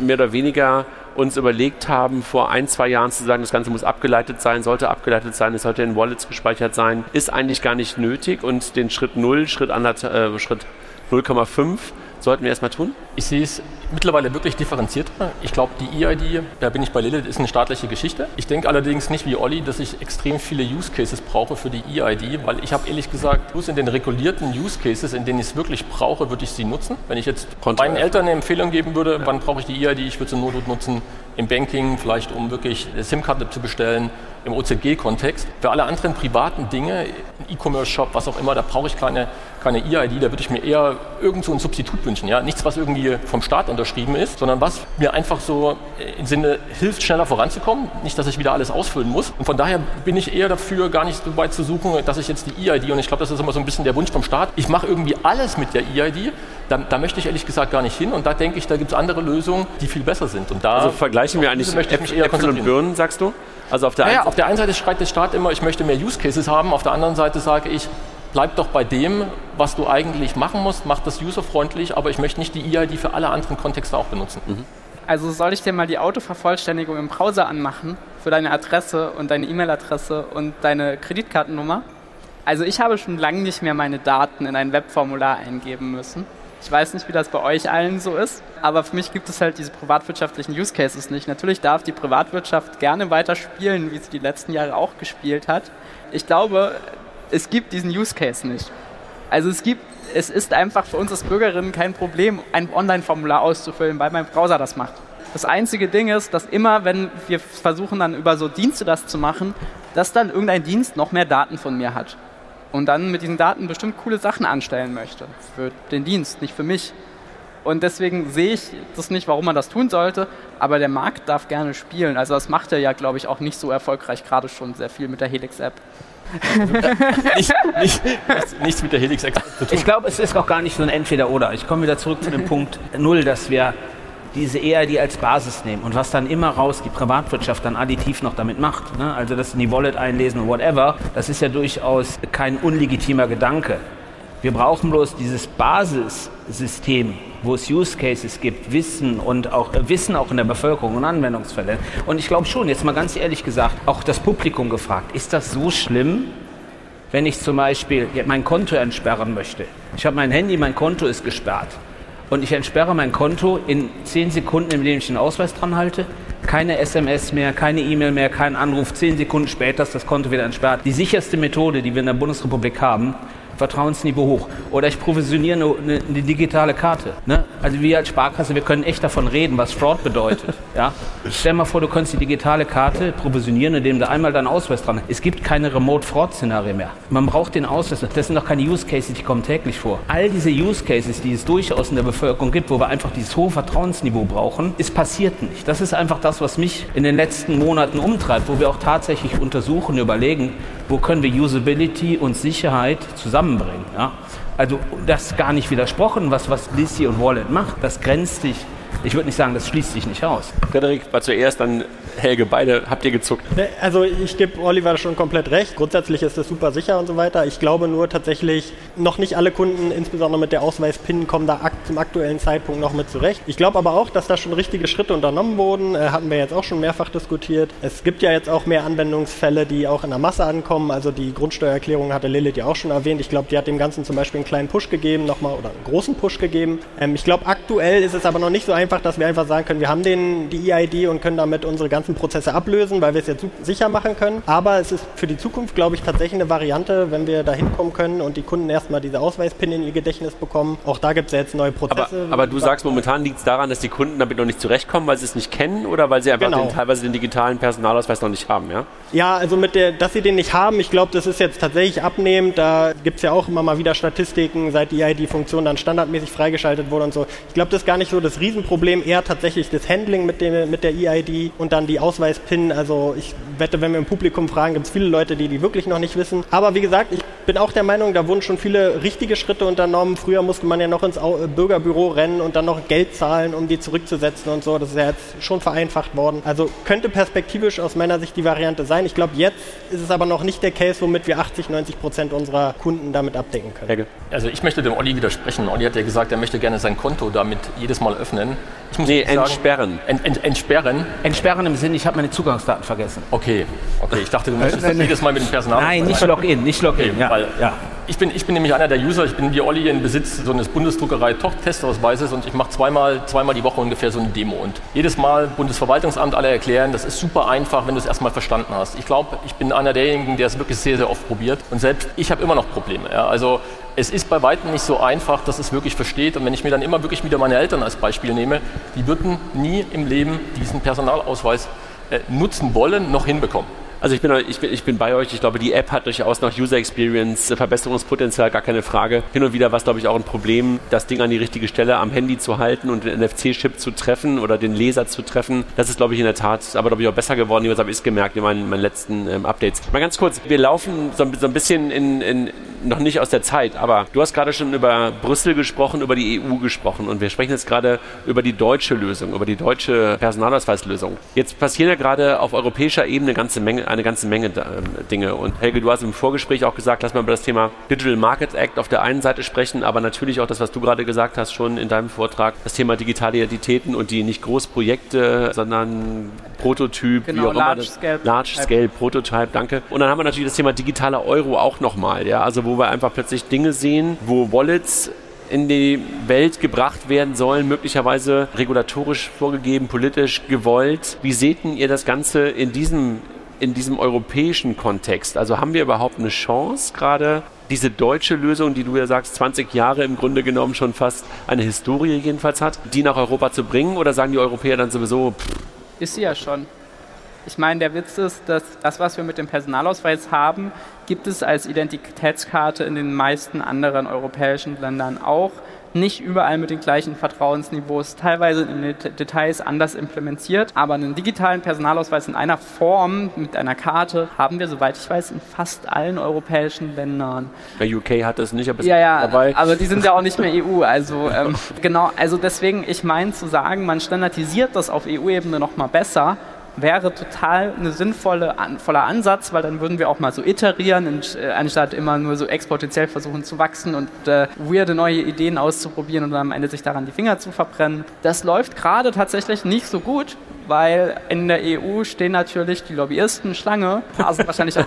mehr oder weniger uns überlegt haben, vor ein, zwei Jahren zu sagen, das Ganze muss abgeleitet sein, sollte abgeleitet sein, es sollte in Wallets gespeichert sein, ist eigentlich gar nicht nötig und den Schritt 0, Schritt, äh, Schritt 0,5 sollten wir erstmal tun? Ich sehe es mittlerweile wirklich differenzierter. Ich glaube, die EID, da bin ich bei Lilith, ist eine staatliche Geschichte. Ich denke allerdings nicht wie Olli, dass ich extrem viele Use Cases brauche für die EID, weil ich habe ehrlich gesagt, bloß in den regulierten Use Cases, in denen ich es wirklich brauche, würde ich sie nutzen. Wenn ich jetzt Konto meinen Eltern eine Empfehlung geben würde, ja. wann brauche ich die EID, ich würde sie nur dort nutzen, im Banking, vielleicht um wirklich eine SIM-Karte zu bestellen, im OZG-Kontext. Für alle anderen privaten Dinge, E-Commerce-Shop, was auch immer, da brauche ich keine, keine EID, da würde ich mir eher irgend so ein Substitut wünschen. Ja? Nichts, was irgendwie vom Staat unterschrieben ist, sondern was mir einfach so im Sinne hilft, schneller voranzukommen. Nicht, dass ich wieder alles ausfüllen muss. Und von daher bin ich eher dafür, gar nicht so weit zu suchen, dass ich jetzt die EID, und ich glaube, das ist immer so ein bisschen der Wunsch vom Staat, ich mache irgendwie alles mit der EID, da, da, möchte ich ehrlich gesagt gar nicht hin. Und da denke ich, da gibt es andere Lösungen, die viel besser sind. Und da also vergleichen wir eigentlich Äpfel und Birnen, sagst du? Also auf der, naja, auf der einen Seite schreit der Staat immer, ich möchte mehr Use Cases haben, auf der anderen Seite sage ich, bleib doch bei dem, was du eigentlich machen musst, mach das userfreundlich, aber ich möchte nicht die EID für alle anderen Kontexte auch benutzen. Mhm. Also soll ich dir mal die Autovervollständigung im Browser anmachen für deine Adresse und deine E-Mail-Adresse und deine Kreditkartennummer? Also ich habe schon lange nicht mehr meine Daten in ein Webformular eingeben müssen. Ich weiß nicht, wie das bei euch allen so ist, aber für mich gibt es halt diese privatwirtschaftlichen Use Cases nicht. Natürlich darf die Privatwirtschaft gerne weiter spielen, wie sie die letzten Jahre auch gespielt hat. Ich glaube, es gibt diesen Use Case nicht. Also es gibt, es ist einfach für uns als Bürgerinnen kein Problem, ein Online-Formular auszufüllen, weil mein Browser das macht. Das einzige Ding ist, dass immer, wenn wir versuchen dann über so Dienste das zu machen, dass dann irgendein Dienst noch mehr Daten von mir hat und dann mit diesen Daten bestimmt coole Sachen anstellen möchte. Für den Dienst, nicht für mich. Und deswegen sehe ich das nicht, warum man das tun sollte, aber der Markt darf gerne spielen. Also das macht er ja, glaube ich, auch nicht so erfolgreich, gerade schon sehr viel mit der Helix-App. nicht, nicht, nichts, nichts mit der Helix-App zu tun. Ich glaube, es ist auch gar nicht so ein Entweder-Oder. Ich komme wieder zurück zu dem Punkt Null, dass wir diese EID als Basis nehmen und was dann immer raus die Privatwirtschaft dann additiv noch damit macht, ne? also das in die Wallet einlesen und whatever, das ist ja durchaus kein unlegitimer Gedanke. Wir brauchen bloß dieses Basissystem, wo es Use Cases gibt, Wissen und auch äh, Wissen auch in der Bevölkerung und Anwendungsfälle. Und ich glaube schon, jetzt mal ganz ehrlich gesagt, auch das Publikum gefragt, ist das so schlimm, wenn ich zum Beispiel mein Konto entsperren möchte? Ich habe mein Handy, mein Konto ist gesperrt und ich entsperre mein Konto in 10 Sekunden, indem ich den Ausweis dran halte. Keine SMS mehr, keine E-Mail mehr, kein Anruf. 10 Sekunden später ist das Konto wieder entsperrt. Die sicherste Methode, die wir in der Bundesrepublik haben, Vertrauensniveau hoch. Oder ich provisioniere eine, eine digitale Karte. Ne? Also wir als Sparkasse, wir können echt davon reden, was Fraud bedeutet. ja? Stell mal vor, du könntest die digitale Karte provisionieren, indem du einmal deinen Ausweis dran hast. Es gibt keine Remote-Fraud-Szenario mehr. Man braucht den Ausweis. Das sind doch keine Use Cases, die kommen täglich vor. All diese Use Cases, die es durchaus in der Bevölkerung gibt, wo wir einfach dieses hohe Vertrauensniveau brauchen, ist passiert nicht. Das ist einfach das, was mich in den letzten Monaten umtreibt, wo wir auch tatsächlich untersuchen, überlegen, wo können wir Usability und Sicherheit zusammenbringen. Ja? Also das gar nicht widersprochen, was, was Lizzy und Wallet macht, das grenzt sich ich würde nicht sagen, das schließt sich nicht aus. Frederik war zuerst, dann Helge, beide habt ihr gezuckt. Also ich gebe Oliver schon komplett recht. Grundsätzlich ist es super sicher und so weiter. Ich glaube nur tatsächlich, noch nicht alle Kunden, insbesondere mit der Ausweis-PIN, kommen da zum aktuellen Zeitpunkt noch mit zurecht. Ich glaube aber auch, dass da schon richtige Schritte unternommen wurden. Äh, hatten wir jetzt auch schon mehrfach diskutiert. Es gibt ja jetzt auch mehr Anwendungsfälle, die auch in der Masse ankommen. Also die Grundsteuererklärung hatte Lilith ja auch schon erwähnt. Ich glaube, die hat dem Ganzen zum Beispiel einen kleinen Push gegeben, nochmal oder einen großen Push gegeben. Ähm, ich glaube, aktuell ist es aber noch nicht so einfach, einfach, dass wir einfach sagen können, wir haben den, die EID und können damit unsere ganzen Prozesse ablösen, weil wir es jetzt sicher machen können. Aber es ist für die Zukunft, glaube ich, tatsächlich eine Variante, wenn wir da hinkommen können und die Kunden erstmal diese Ausweispin in ihr Gedächtnis bekommen. Auch da gibt es ja jetzt neue Prozesse. Aber, aber du sagst, momentan liegt es daran, dass die Kunden damit noch nicht zurechtkommen, weil sie es nicht kennen oder weil sie einfach genau. den, teilweise den digitalen Personalausweis noch nicht haben, ja? Ja, also mit der, dass sie den nicht haben, ich glaube, das ist jetzt tatsächlich abnehmend. Da gibt es ja auch immer mal wieder Statistiken, seit die EID-Funktion dann standardmäßig freigeschaltet wurde und so. Ich glaube, das ist gar nicht so das Riesenproblem, eher tatsächlich das Handling mit, dem, mit der EID und dann die Ausweispin. Also ich wette, wenn wir im Publikum fragen, gibt es viele Leute, die die wirklich noch nicht wissen. Aber wie gesagt, ich bin auch der Meinung, da wurden schon viele richtige Schritte unternommen. Früher musste man ja noch ins Bürgerbüro rennen und dann noch Geld zahlen, um die zurückzusetzen und so. Das ist ja jetzt schon vereinfacht worden. Also könnte perspektivisch aus meiner Sicht die Variante sein. Ich glaube, jetzt ist es aber noch nicht der Case, womit wir 80, 90 Prozent unserer Kunden damit abdecken können. Also ich möchte dem Olli widersprechen. Olli hat ja gesagt, er möchte gerne sein Konto damit jedes Mal öffnen. Ich muss nee, entsperren. Ent, ent, entsperren? Entsperren im Sinne, ich habe meine Zugangsdaten vergessen. Okay, okay. Ich dachte, du möchtest äh, das jedes Mal mit dem Personal. Nein, nicht Login, nicht Login. Okay, ja, weil, ja. Ich bin, ich bin nämlich einer der User, ich bin wie Olli in Besitz so eines Bundesdruckerei-Testausweises und ich mache zweimal, zweimal die Woche ungefähr so eine Demo. Und jedes Mal Bundesverwaltungsamt alle erklären, das ist super einfach, wenn du es erstmal verstanden hast. Ich glaube, ich bin einer derjenigen, der es wirklich sehr, sehr oft probiert. Und selbst ich habe immer noch Probleme. Ja. Also es ist bei weitem nicht so einfach, dass es wirklich versteht. Und wenn ich mir dann immer wirklich wieder meine Eltern als Beispiel nehme, die würden nie im Leben diesen Personalausweis äh, nutzen wollen, noch hinbekommen. Also ich bin, ich, bin, ich bin bei euch. Ich glaube, die App hat durchaus noch User Experience, äh, Verbesserungspotenzial, gar keine Frage. Hin und wieder war es, glaube ich, auch ein Problem, das Ding an die richtige Stelle am Handy zu halten und den NFC-Chip zu treffen oder den Laser zu treffen. Das ist, glaube ich, in der Tat aber, glaube ich, auch besser geworden. Jedenfalls habe ich es gemerkt in meinen, meinen letzten ähm, Updates. Mal ganz kurz, wir laufen so, so ein bisschen in, in noch nicht aus der Zeit, aber du hast gerade schon über Brüssel gesprochen, über die EU gesprochen und wir sprechen jetzt gerade über die deutsche Lösung, über die deutsche Personalausweislösung. Jetzt passieren ja gerade auf europäischer Ebene eine ganze Menge, eine ganze Menge äh, Dinge und Helge, du hast im Vorgespräch auch gesagt, lass mal über das Thema Digital Market Act auf der einen Seite sprechen, aber natürlich auch das, was du gerade gesagt hast, schon in deinem Vortrag, das Thema digitale Identitäten und die nicht Großprojekte, sondern Prototyp, genau, wie auch Large immer. Scale, Large Scale Prototype, danke. Und dann haben wir natürlich das Thema digitaler Euro auch nochmal, ja, also wo wo wir einfach plötzlich Dinge sehen, wo Wallets in die Welt gebracht werden sollen, möglicherweise regulatorisch vorgegeben, politisch gewollt. Wie seht ihr das Ganze in diesem, in diesem europäischen Kontext? Also haben wir überhaupt eine Chance, gerade diese deutsche Lösung, die du ja sagst, 20 Jahre im Grunde genommen schon fast eine Historie jedenfalls hat, die nach Europa zu bringen? Oder sagen die Europäer dann sowieso, pff, ist sie ja schon. Ich meine, der Witz ist, dass das, was wir mit dem Personalausweis haben, gibt es als Identitätskarte in den meisten anderen europäischen Ländern auch. Nicht überall mit den gleichen Vertrauensniveaus, teilweise in den Details anders implementiert. Aber einen digitalen Personalausweis in einer Form mit einer Karte haben wir, soweit ich weiß, in fast allen europäischen Ländern. Der UK hat das nicht, aber ja, ja, dabei. Aber die sind ja auch nicht mehr EU. Also ähm, genau, also deswegen, ich meine zu sagen, man standardisiert das auf EU-Ebene nochmal besser wäre total ein sinnvoller Ansatz, weil dann würden wir auch mal so iterieren, äh, anstatt immer nur so exponentiell versuchen zu wachsen und äh, weirde neue Ideen auszuprobieren und am Ende sich daran die Finger zu verbrennen. Das läuft gerade tatsächlich nicht so gut, weil in der EU stehen natürlich die Lobbyisten Schlange, sind wahrscheinlich auch,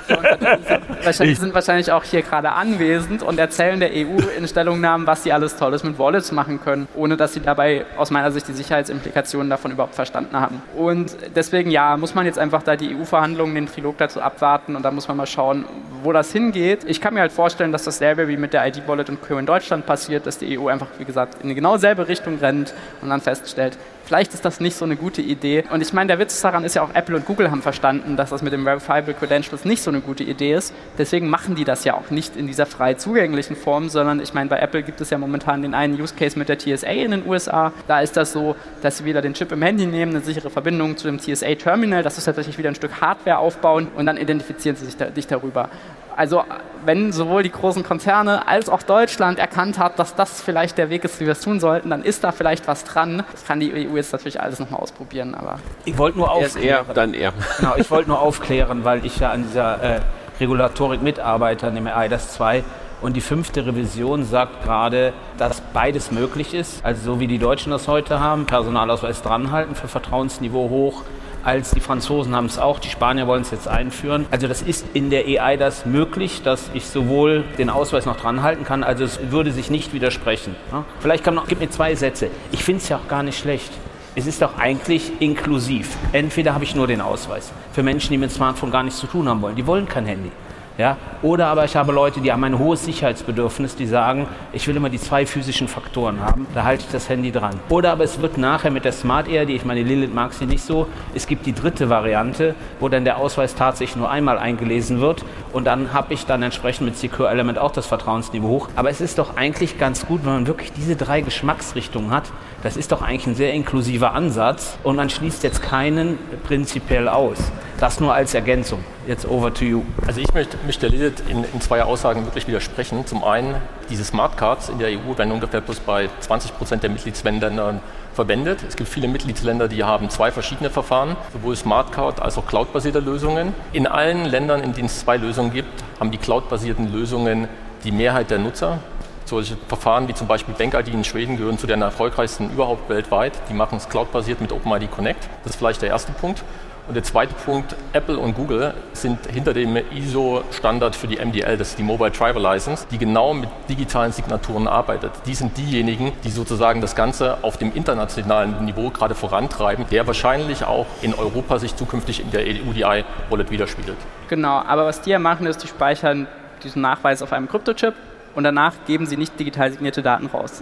wahrscheinlich, sind wahrscheinlich auch hier gerade anwesend und erzählen der EU in Stellungnahmen, was sie alles Tolles mit Wallets machen können, ohne dass sie dabei aus meiner Sicht die Sicherheitsimplikationen davon überhaupt verstanden haben. Und deswegen ja, muss man jetzt einfach da die EU-Verhandlungen, den Trilog dazu abwarten und da muss man mal schauen, wo das hingeht. Ich kann mir halt vorstellen, dass dasselbe wie mit der ID-Wallet und Co. in Deutschland passiert, dass die EU einfach, wie gesagt, in eine genau selbe Richtung rennt und dann feststellt, Vielleicht ist das nicht so eine gute Idee. Und ich meine, der Witz daran ist ja auch, Apple und Google haben verstanden, dass das mit dem Verifiable Credentials nicht so eine gute Idee ist. Deswegen machen die das ja auch nicht in dieser frei zugänglichen Form, sondern ich meine, bei Apple gibt es ja momentan den einen Use Case mit der TSA in den USA. Da ist das so, dass sie wieder den Chip im Handy nehmen, eine sichere Verbindung zu dem TSA-Terminal, das ist tatsächlich wieder ein Stück Hardware aufbauen und dann identifizieren sie sich da, dich darüber. Also wenn sowohl die großen Konzerne als auch Deutschland erkannt hat, dass das vielleicht der Weg ist, wie wir es tun sollten, dann ist da vielleicht was dran. Das kann die EU jetzt natürlich alles nochmal ausprobieren. Aber ich wollte nur aufklären. Er, dann er. Genau, ich wollte nur aufklären, weil ich ja an dieser äh, Regulatorik mitarbeite, an dem EIDAS 2. Und die fünfte Revision sagt gerade, dass beides möglich ist. Also so wie die Deutschen das heute haben, Personalausweis dranhalten für Vertrauensniveau hoch, als die Franzosen haben es auch, die Spanier wollen es jetzt einführen. Also das ist in der EI das möglich, dass ich sowohl den Ausweis noch dran halten kann, also es würde sich nicht widersprechen. Vielleicht kann man gib mir zwei Sätze. Ich finde es ja auch gar nicht schlecht. Es ist doch eigentlich inklusiv. Entweder habe ich nur den Ausweis. Für Menschen, die mit Smartphone gar nichts zu tun haben wollen. Die wollen kein Handy. Ja? Oder aber ich habe Leute, die haben ein hohes Sicherheitsbedürfnis, die sagen, ich will immer die zwei physischen Faktoren haben, da halte ich das Handy dran. Oder aber es wird nachher mit der Smart Air, die ich meine, Lilith mag sie nicht so, es gibt die dritte Variante, wo dann der Ausweis tatsächlich nur einmal eingelesen wird und dann habe ich dann entsprechend mit Secure Element auch das Vertrauensniveau hoch. Aber es ist doch eigentlich ganz gut, wenn man wirklich diese drei Geschmacksrichtungen hat. Das ist doch eigentlich ein sehr inklusiver Ansatz und man schließt jetzt keinen prinzipiell aus. Das nur als Ergänzung. Jetzt over to you. Also ich möchte, möchte Lilith in, in zwei Aussagen wirklich widersprechen. Zum einen, diese Smart Cards in der EU werden ungefähr bloß bei 20 Prozent der Mitgliedsländer verwendet. Es gibt viele Mitgliedsländer, die haben zwei verschiedene Verfahren, sowohl Smart Card als auch Cloud-basierte Lösungen. In allen Ländern, in denen es zwei Lösungen gibt, haben die Cloud-basierten Lösungen die Mehrheit der Nutzer. Solche Verfahren wie zum Beispiel BankID in Schweden gehören zu den erfolgreichsten überhaupt weltweit. Die machen es cloud-basiert mit OpenID Connect. Das ist vielleicht der erste Punkt. Und der zweite Punkt, Apple und Google sind hinter dem ISO-Standard für die MDL, das ist die Mobile Driver License, die genau mit digitalen Signaturen arbeitet. Die sind diejenigen, die sozusagen das Ganze auf dem internationalen Niveau gerade vorantreiben, der wahrscheinlich auch in Europa sich zukünftig in der UDI-Wallet widerspiegelt. Genau, aber was die ja machen, ist, die speichern diesen Nachweis auf einem Kryptochip und danach geben sie nicht digital signierte Daten raus.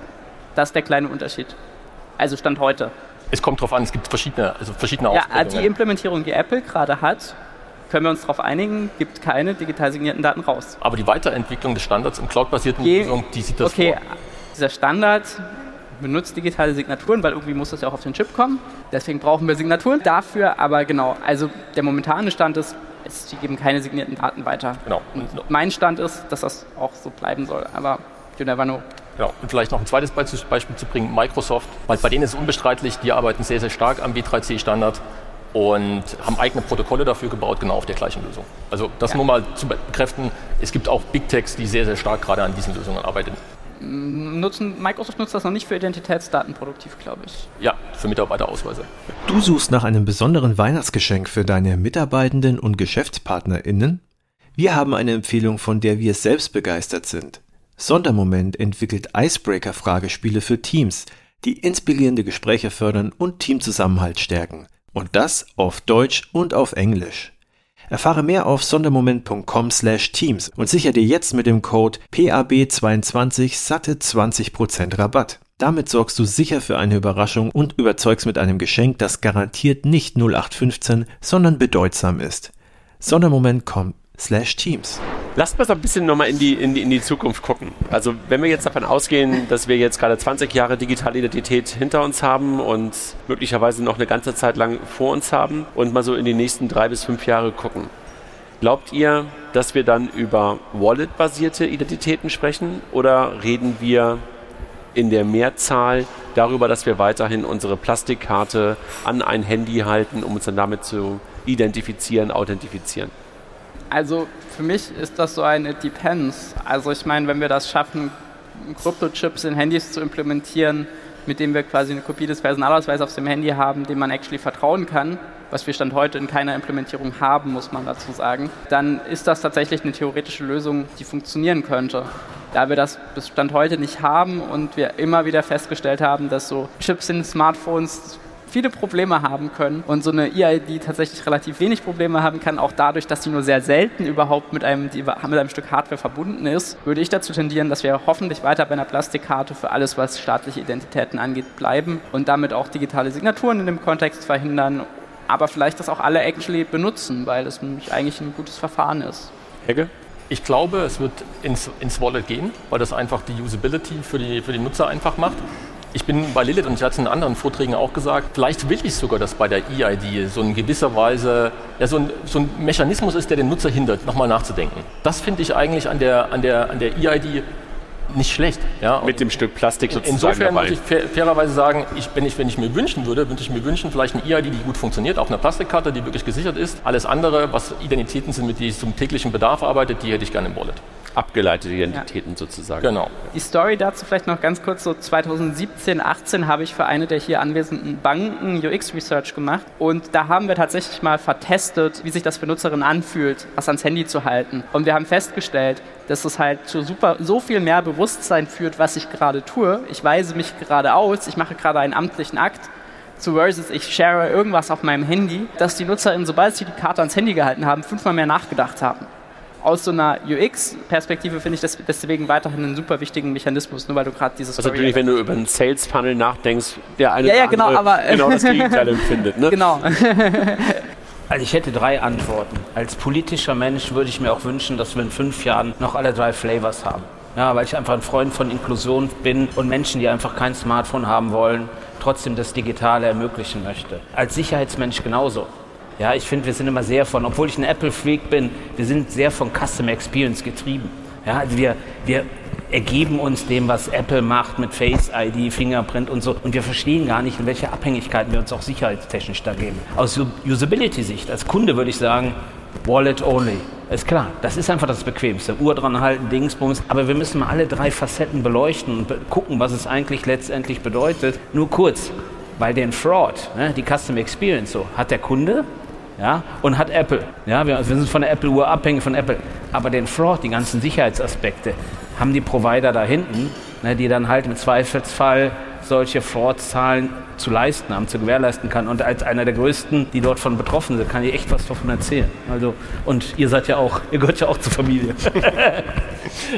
Das ist der kleine Unterschied. Also Stand heute. Es kommt darauf an, es gibt verschiedene, also verschiedene Ja, die Implementierung, die Apple gerade hat, können wir uns darauf einigen, gibt keine digital signierten Daten raus. Aber die Weiterentwicklung des Standards in cloud-basierten Lösungen, die sieht das okay, vor. dieser Standard benutzt digitale Signaturen, weil irgendwie muss das ja auch auf den Chip kommen. Deswegen brauchen wir Signaturen dafür. Aber genau, also der momentane Stand ist, es, sie geben keine signierten Daten weiter. Genau. Und mein Stand ist, dass das auch so bleiben soll. Aber you never know. Ja, und vielleicht noch ein zweites Beispiel zu bringen, Microsoft, weil bei denen ist es unbestreitlich, die arbeiten sehr, sehr stark am W3C-Standard und haben eigene Protokolle dafür gebaut, genau auf der gleichen Lösung. Also das ja. nur mal zu bekräften, es gibt auch Big Techs, die sehr, sehr stark gerade an diesen Lösungen arbeiten. Nutzen, Microsoft nutzt das noch nicht für Identitätsdaten produktiv, glaube ich. Ja, für Mitarbeiterausweise. Du suchst nach einem besonderen Weihnachtsgeschenk für deine Mitarbeitenden und GeschäftspartnerInnen? Wir haben eine Empfehlung, von der wir selbst begeistert sind. Sondermoment entwickelt Icebreaker-Fragespiele für Teams, die inspirierende Gespräche fördern und Teamzusammenhalt stärken. Und das auf Deutsch und auf Englisch. Erfahre mehr auf sondermoment.com/teams und sichere dir jetzt mit dem Code PAB22 satte 20% Rabatt. Damit sorgst du sicher für eine Überraschung und überzeugst mit einem Geschenk, das garantiert nicht 0815, sondern bedeutsam ist. Sondermoment.com/teams. Lasst mal so ein bisschen nochmal in die, in, die, in die Zukunft gucken. Also wenn wir jetzt davon ausgehen, dass wir jetzt gerade 20 Jahre digitale Identität hinter uns haben und möglicherweise noch eine ganze Zeit lang vor uns haben und mal so in die nächsten drei bis fünf Jahre gucken. Glaubt ihr, dass wir dann über Wallet-basierte Identitäten sprechen oder reden wir in der Mehrzahl darüber, dass wir weiterhin unsere Plastikkarte an ein Handy halten, um uns dann damit zu identifizieren, authentifizieren? Also für mich ist das so ein It Depends. Also ich meine, wenn wir das schaffen, Kryptochips in Handys zu implementieren, mit dem wir quasi eine Kopie des Personalausweises auf dem Handy haben, dem man actually vertrauen kann, was wir Stand heute in keiner Implementierung haben, muss man dazu sagen, dann ist das tatsächlich eine theoretische Lösung, die funktionieren könnte. Da wir das bis Stand heute nicht haben und wir immer wieder festgestellt haben, dass so Chips in Smartphones viele Probleme haben können und so eine EID tatsächlich relativ wenig Probleme haben kann, auch dadurch, dass sie nur sehr selten überhaupt mit einem, mit einem Stück Hardware verbunden ist, würde ich dazu tendieren, dass wir hoffentlich weiter bei einer Plastikkarte für alles, was staatliche Identitäten angeht, bleiben und damit auch digitale Signaturen in dem Kontext verhindern, aber vielleicht das auch alle actually benutzen, weil es eigentlich ein gutes Verfahren ist. Hegge? Ich glaube, es wird ins, ins Wallet gehen, weil das einfach die Usability für die, für die Nutzer einfach macht. Ich bin bei Lilith und ich hatte es in anderen Vorträgen auch gesagt, vielleicht will ich sogar, dass bei der EID so in gewisser Weise ja, so, ein, so ein Mechanismus ist, der den Nutzer hindert, nochmal nachzudenken. Das finde ich eigentlich an der, an der, an der EID nicht schlecht. Ja. Mit dem Stück Plastik sozusagen Insofern dabei. muss ich fair, fairerweise sagen, ich, wenn, ich, wenn ich mir wünschen würde, würde ich mir wünschen, vielleicht eine EID, die gut funktioniert, auch eine Plastikkarte, die wirklich gesichert ist. Alles andere, was Identitäten sind, mit denen ich zum täglichen Bedarf arbeite, die hätte ich gerne im Wallet abgeleitete Identitäten ja. sozusagen. Genau. Die Story dazu vielleicht noch ganz kurz, so 2017, 18 habe ich für eine der hier anwesenden Banken UX-Research gemacht und da haben wir tatsächlich mal vertestet, wie sich das für Nutzerinnen anfühlt, was ans Handy zu halten. Und wir haben festgestellt, dass es halt zu super, so viel mehr Bewusstsein führt, was ich gerade tue. Ich weise mich gerade aus, ich mache gerade einen amtlichen Akt zu versus ich share irgendwas auf meinem Handy, dass die NutzerInnen, sobald sie die Karte ans Handy gehalten haben, fünfmal mehr nachgedacht haben aus so einer UX-Perspektive finde ich das deswegen weiterhin einen super wichtigen Mechanismus, nur weil du gerade dieses. Also natürlich, wenn du über einen Sales-Funnel nachdenkst, der eine ja, ja, genau, aber, genau das Gegenteil empfindet. Ne? Genau. Also ich hätte drei Antworten. Als politischer Mensch würde ich mir auch wünschen, dass wir in fünf Jahren noch alle drei Flavors haben. Ja, weil ich einfach ein Freund von Inklusion bin und Menschen, die einfach kein Smartphone haben wollen, trotzdem das Digitale ermöglichen möchte. Als Sicherheitsmensch genauso. Ja, ich finde, wir sind immer sehr von, obwohl ich ein Apple-Freak bin, wir sind sehr von Customer Experience getrieben. Ja, also wir, wir ergeben uns dem, was Apple macht mit Face ID, Fingerprint und so. Und wir verstehen gar nicht, in welche Abhängigkeiten wir uns auch sicherheitstechnisch da geben. Aus Usability-Sicht, als Kunde würde ich sagen, Wallet only. Ist klar, das ist einfach das Bequemste. Uhr dran halten, Dingsbums. Aber wir müssen mal alle drei Facetten beleuchten und gucken, was es eigentlich letztendlich bedeutet. Nur kurz, weil den Fraud, ne, die Customer Experience so, hat der Kunde ja, und hat Apple. Ja, wir, wir sind von der Apple-Uhr abhängig von Apple. Aber den Fraud, die ganzen Sicherheitsaspekte, haben die Provider da hinten, ne, die dann halt im Zweifelsfall solche Fraud-Zahlen zu leisten haben, zu gewährleisten kann. Und als einer der größten, die dort von betroffen sind, kann ich echt was davon erzählen. Also, und ihr seid ja auch, ihr gehört ja auch zur Familie.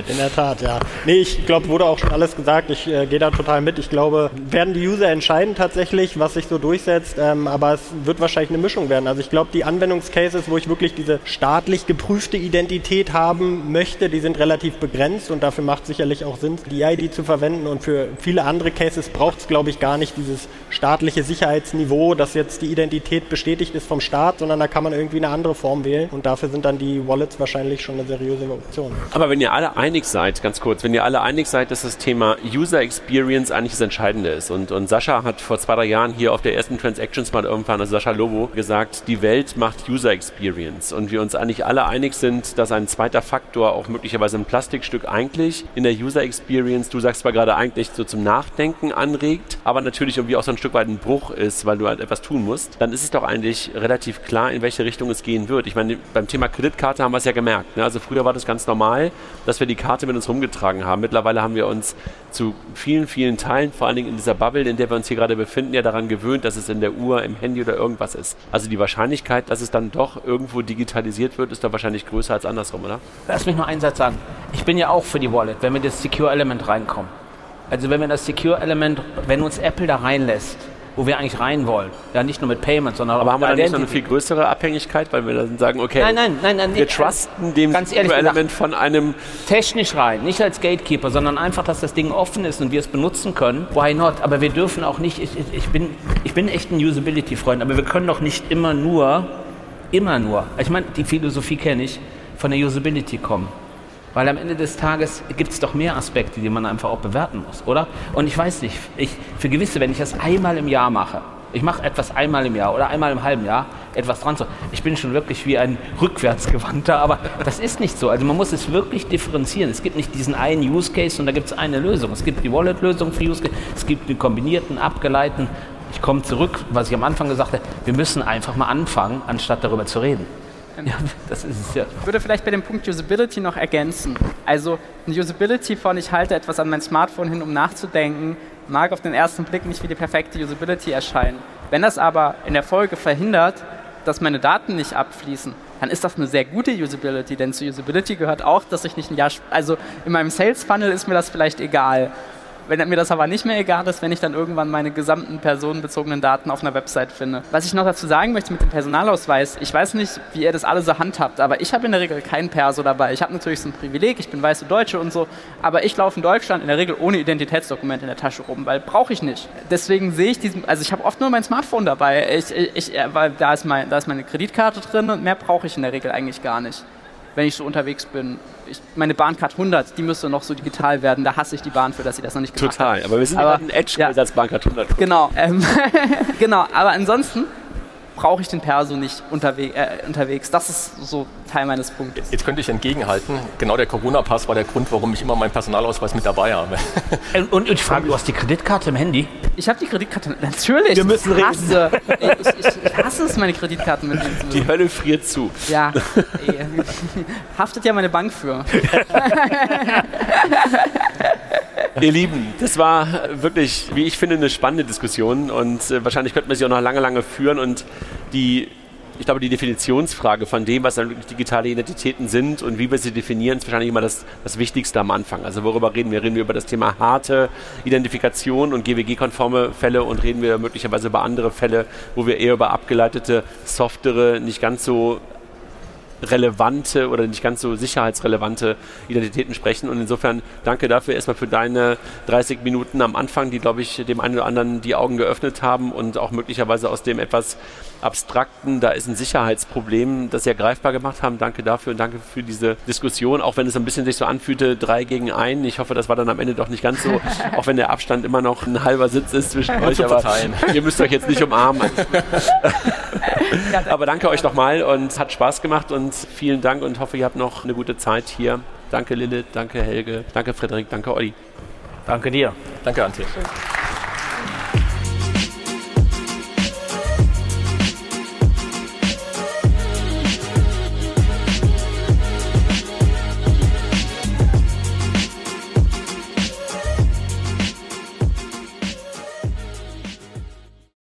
In der Tat, ja. Nee, ich glaube, wurde auch schon alles gesagt. Ich äh, gehe da total mit. Ich glaube, werden die User entscheiden tatsächlich, was sich so durchsetzt. Ähm, aber es wird wahrscheinlich eine Mischung werden. Also ich glaube, die Anwendungscases, wo ich wirklich diese staatlich geprüfte Identität haben möchte, die sind relativ begrenzt und dafür macht sicherlich auch Sinn, die ID zu verwenden. Und für viele andere Cases braucht es, glaube ich, gar nicht dieses staatliche Sicherheitsniveau, dass jetzt die Identität bestätigt ist vom Staat, sondern da kann man irgendwie eine andere Form wählen. Und dafür sind dann die Wallets wahrscheinlich schon eine seriöse Option. Aber wenn ihr alle einig seid, ganz kurz, wenn ihr alle einig seid, dass das Thema User Experience eigentlich das Entscheidende ist und, und Sascha hat vor zwei, drei Jahren hier auf der ersten Transactions mal irgendwann, also Sascha Lobo, gesagt, die Welt macht User Experience und wir uns eigentlich alle einig sind, dass ein zweiter Faktor auch möglicherweise ein Plastikstück eigentlich in der User Experience, du sagst zwar gerade eigentlich so zum Nachdenken anregt, aber natürlich irgendwie auch so ein Stück weit ein Bruch ist, weil du halt etwas tun musst, dann ist es doch eigentlich relativ klar, in welche Richtung es gehen wird. Ich meine, beim Thema Kreditkarte haben wir es ja gemerkt. Ne? Also früher war das ganz normal, dass wir die Karte mit uns rumgetragen haben. Mittlerweile haben wir uns zu vielen, vielen Teilen, vor allen Dingen in dieser Bubble, in der wir uns hier gerade befinden, ja daran gewöhnt, dass es in der Uhr, im Handy oder irgendwas ist. Also die Wahrscheinlichkeit, dass es dann doch irgendwo digitalisiert wird, ist doch wahrscheinlich größer als andersrum, oder? Lass mich nur einen Satz sagen. Ich bin ja auch für die Wallet, wenn wir das Secure Element reinkommen. Also wenn wir das Secure Element, wenn uns Apple da reinlässt, wo wir eigentlich rein wollen. Ja, nicht nur mit Payment, sondern Aber haben wir dann nicht noch eine viel größere Abhängigkeit, weil wir dann sagen, okay, nein, nein, nein, nein, wir nicht, trusten dem ganz ehrlich Element von einem... Technisch rein, nicht als Gatekeeper, sondern einfach, dass das Ding offen ist und wir es benutzen können. Why not? Aber wir dürfen auch nicht, ich, ich, bin, ich bin echt ein Usability-Freund, aber wir können doch nicht immer nur, immer nur, ich meine, die Philosophie kenne ich, von der Usability kommen. Weil am Ende des Tages gibt es doch mehr Aspekte, die man einfach auch bewerten muss, oder? Und ich weiß nicht, ich, für gewisse, wenn ich das einmal im Jahr mache, ich mache etwas einmal im Jahr oder einmal im halben Jahr, etwas dran zu. Ich bin schon wirklich wie ein rückwärtsgewandter, aber das ist nicht so. Also man muss es wirklich differenzieren. Es gibt nicht diesen einen Use Case und da gibt es eine Lösung. Es gibt die Wallet-Lösung für Use Case, es gibt die kombinierten, abgeleiteten. Ich komme zurück, was ich am Anfang gesagt habe, wir müssen einfach mal anfangen, anstatt darüber zu reden. Ja, das ist es ja. Ich würde vielleicht bei dem Punkt Usability noch ergänzen. Also eine Usability von ich halte etwas an mein Smartphone hin, um nachzudenken, mag auf den ersten Blick nicht wie die perfekte Usability erscheinen. Wenn das aber in der Folge verhindert, dass meine Daten nicht abfließen, dann ist das eine sehr gute Usability, denn zu Usability gehört auch, dass ich nicht ein Jahr, also in meinem Sales Funnel ist mir das vielleicht egal, wenn mir das aber nicht mehr egal ist, wenn ich dann irgendwann meine gesamten personenbezogenen Daten auf einer Website finde. Was ich noch dazu sagen möchte mit dem Personalausweis, ich weiß nicht, wie ihr das alle so handhabt, aber ich habe in der Regel kein Perso dabei. Ich habe natürlich so ein Privileg, ich bin weiße Deutsche und so, aber ich laufe in Deutschland in der Regel ohne Identitätsdokument in der Tasche rum, weil brauche ich nicht. Deswegen sehe ich diesen, also ich habe oft nur mein Smartphone dabei, ich, ich, weil da ist, mein, da ist meine Kreditkarte drin und mehr brauche ich in der Regel eigentlich gar nicht wenn ich so unterwegs bin. Ich, meine Bahncard 100, die müsste noch so digital werden. Da hasse ich die Bahn für, dass sie das noch nicht gemacht Total, hat. aber wir sind aber ein Edge ja. als Bahncard 100. Genau, ähm, genau. Aber ansonsten brauche ich den Perso nicht unterwe äh, unterwegs. Das ist so Teil meines Punktes. Jetzt könnte ich entgegenhalten, genau der Corona-Pass war der Grund, warum ich immer meinen Personalausweis mit dabei habe. Äh, und, ich frage, du hast die Kreditkarte im Handy? Ich habe die Kreditkarte, natürlich. Wir müssen reden. Hasse, ich, ich, ich, hasse es, meine Kreditkarte mitnehmen zu Die Hölle friert zu. Ja, haftet ja meine Bank für. Ihr Lieben, das war wirklich, wie ich finde, eine spannende Diskussion und äh, wahrscheinlich könnten wir sie auch noch lange, lange führen und die ich glaube, die Definitionsfrage von dem, was dann digitale Identitäten sind und wie wir sie definieren, ist wahrscheinlich immer das, das Wichtigste am Anfang. Also worüber reden wir? Reden wir über das Thema harte Identifikation und GWG-konforme Fälle und reden wir möglicherweise über andere Fälle, wo wir eher über abgeleitete, softere, nicht ganz so relevante oder nicht ganz so sicherheitsrelevante Identitäten sprechen. Und insofern danke dafür erstmal für deine 30 Minuten am Anfang, die, glaube ich, dem einen oder anderen die Augen geöffnet haben und auch möglicherweise aus dem etwas abstrakten, da ist ein Sicherheitsproblem, das sie ja greifbar gemacht haben. Danke dafür und danke für diese Diskussion, auch wenn es ein bisschen sich so anfühlte, drei gegen ein. Ich hoffe, das war dann am Ende doch nicht ganz so, auch wenn der Abstand immer noch ein halber Sitz ist zwischen euch. Aber ihr müsst euch jetzt nicht umarmen. aber danke euch nochmal und hat Spaß gemacht und vielen Dank und hoffe, ihr habt noch eine gute Zeit hier. Danke Lilith, danke Helge, danke Frederik, danke Olli. Danke dir. Danke Antje.